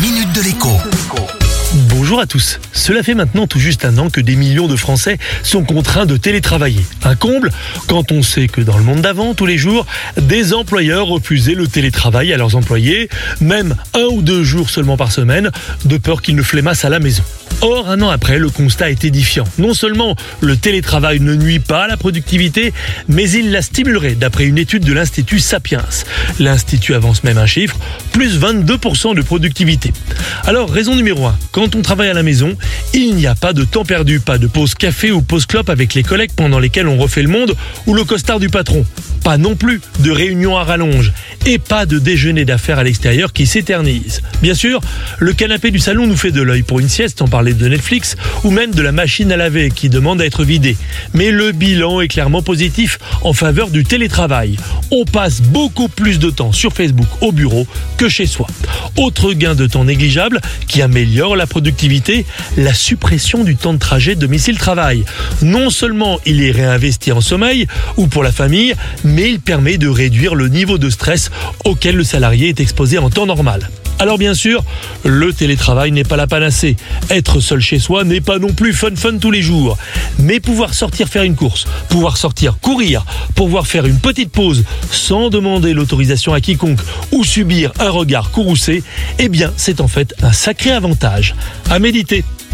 minute de l'écho. Bonjour à tous. Cela fait maintenant tout juste un an que des millions de Français sont contraints de télétravailler. Un comble quand on sait que dans le monde d'avant, tous les jours, des employeurs refusaient le télétravail à leurs employés, même un ou deux jours seulement par semaine, de peur qu'ils ne flemmassent à la maison. Or, un an après, le constat est édifiant. Non seulement le télétravail ne nuit pas à la productivité, mais il la stimulerait, d'après une étude de l'Institut Sapiens. L'Institut avance même un chiffre, plus 22% de productivité. Alors, raison numéro 1, quand on travaille à la maison, il n'y a pas de temps perdu, pas de pause café ou pause clope avec les collègues pendant lesquels on refait le monde ou le costard du patron. Pas non plus de réunions à rallonge et pas de déjeuner d'affaires à l'extérieur qui s'éternise. Bien sûr, le canapé du salon nous fait de l'œil pour une sieste, en parler de Netflix, ou même de la machine à laver qui demande à être vidée. Mais le bilan est clairement positif en faveur du télétravail. On passe beaucoup plus de temps sur Facebook au bureau que chez soi. Autre gain de temps négligeable qui améliore la productivité, la suppression du temps de trajet domicile-travail. Non seulement il est réinvesti en sommeil ou pour la famille, mais il permet de réduire le niveau de stress auquel le salarié est exposé en temps normal. Alors bien sûr, le télétravail n'est pas la panacée. Être seul chez soi n'est pas non plus fun fun tous les jours. Mais pouvoir sortir faire une course, pouvoir sortir courir, pouvoir faire une petite pause sans demander l'autorisation à quiconque ou subir un regard courroucé, eh bien c'est en fait un sacré avantage. À méditer.